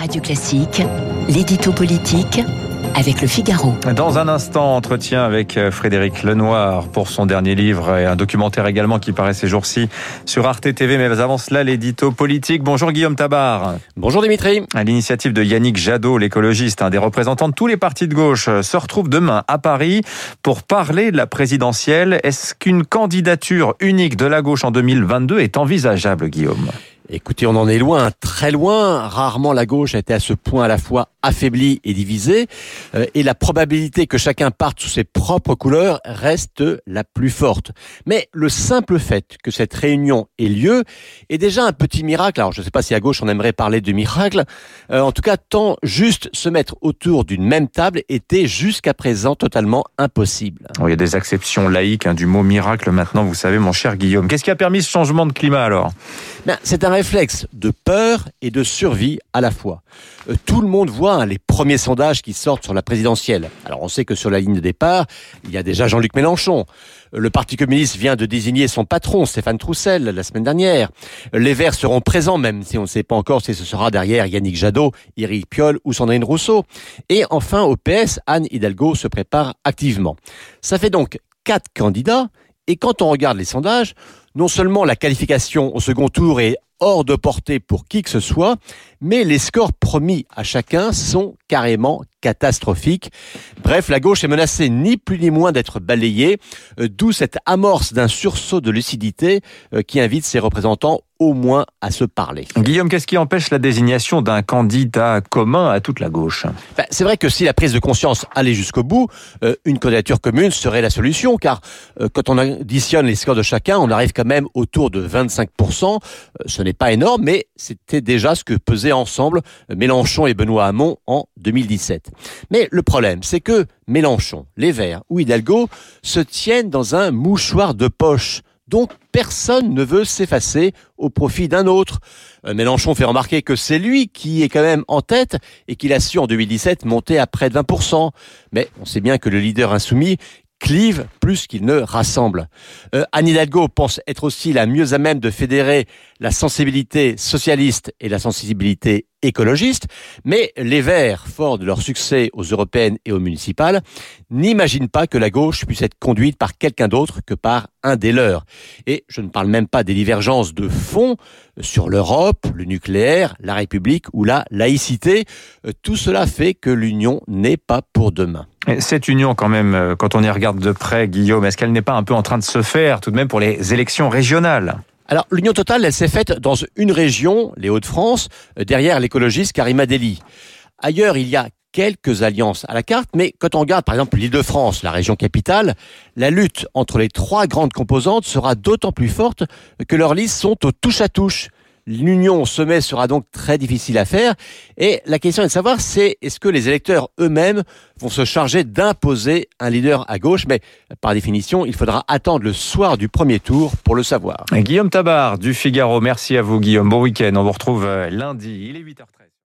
Radio Classique, l'édito politique avec le Figaro. Dans un instant, entretien avec euh, Frédéric Lenoir pour son dernier livre et un documentaire également qui paraît ces jours-ci sur Arte TV. Mais avant cela, l'édito politique. Bonjour Guillaume Tabar. Bonjour Dimitri. À l'initiative de Yannick Jadot, l'écologiste, un des représentants de tous les partis de gauche, euh, se retrouve demain à Paris pour parler de la présidentielle. Est-ce qu'une candidature unique de la gauche en 2022 est envisageable, Guillaume? Écoutez, on en est loin, très loin. Rarement la gauche a été à ce point à la fois affaiblie et divisée. Euh, et la probabilité que chacun parte sous ses propres couleurs reste la plus forte. Mais le simple fait que cette réunion ait lieu est déjà un petit miracle. Alors je ne sais pas si à gauche on aimerait parler de miracle. Euh, en tout cas, tant juste se mettre autour d'une même table était jusqu'à présent totalement impossible. il y a des exceptions laïques hein, du mot miracle maintenant, vous savez, mon cher Guillaume. Qu'est-ce qui a permis ce changement de climat alors? Ben, C'est un réflexe de peur et de survie à la fois. Euh, tout le monde voit hein, les premiers sondages qui sortent sur la présidentielle. Alors on sait que sur la ligne de départ, il y a déjà Jean-Luc Mélenchon. Le Parti communiste vient de désigner son patron, Stéphane Troussel, la semaine dernière. Les Verts seront présents, même si on ne sait pas encore si ce sera derrière Yannick Jadot, Éric Piolle ou Sandrine Rousseau. Et enfin, au PS, Anne Hidalgo se prépare activement. Ça fait donc quatre candidats. Et quand on regarde les sondages, non seulement la qualification au second tour est hors de portée pour qui que ce soit, mais les scores promis à chacun sont carrément catastrophiques. Bref, la gauche est menacée ni plus ni moins d'être balayée, euh, d'où cette amorce d'un sursaut de lucidité euh, qui invite ses représentants au moins à se parler. Guillaume, qu'est-ce qui empêche la désignation d'un candidat commun à toute la gauche? Ben, C'est vrai que si la prise de conscience allait jusqu'au bout, euh, une candidature commune serait la solution, car quand on additionne les scores de chacun, on arrive quand même autour de 25%. ce n'est pas énorme, mais c'était déjà ce que pesaient ensemble Mélenchon et Benoît Hamon en 2017. Mais le problème, c'est que Mélenchon, les Verts ou Hidalgo se tiennent dans un mouchoir de poche dont personne ne veut s'effacer au profit d'un autre. Euh, Mélenchon fait remarquer que c'est lui qui est quand même en tête et qu'il a su en 2017 monter à près de 20%. Mais on sait bien que le leader insoumis clive plus qu'il ne rassemble. Euh, Anne Hidalgo pense être aussi la mieux à même de fédérer la sensibilité socialiste et la sensibilité écologiste, mais les Verts, forts de leur succès aux européennes et aux municipales, n'imaginent pas que la gauche puisse être conduite par quelqu'un d'autre que par un des leurs. Et je ne parle même pas des divergences de fond sur l'Europe, le nucléaire, la République ou la laïcité. Euh, tout cela fait que l'union n'est pas pour demain. Cette union, quand même, euh, quand on y regarde de près, Guillaume, est-ce qu'elle n'est pas un peu en train de se faire tout de même pour les élections régionales? Alors, l'union totale, elle s'est faite dans une région, les Hauts-de-France, euh, derrière l'écologiste Karima Deli. Ailleurs, il y a quelques alliances à la carte, mais quand on regarde par exemple l'Île-de-France, la région capitale, la lutte entre les trois grandes composantes sera d'autant plus forte que leurs listes sont au touche-à-touche. L'union au sommet sera donc très difficile à faire. Et la question est de savoir, c'est est-ce que les électeurs eux-mêmes vont se charger d'imposer un leader à gauche? Mais par définition, il faudra attendre le soir du premier tour pour le savoir. Guillaume Tabar du Figaro, merci à vous Guillaume. Bon week-end. On vous retrouve euh, lundi. Il est 8h30.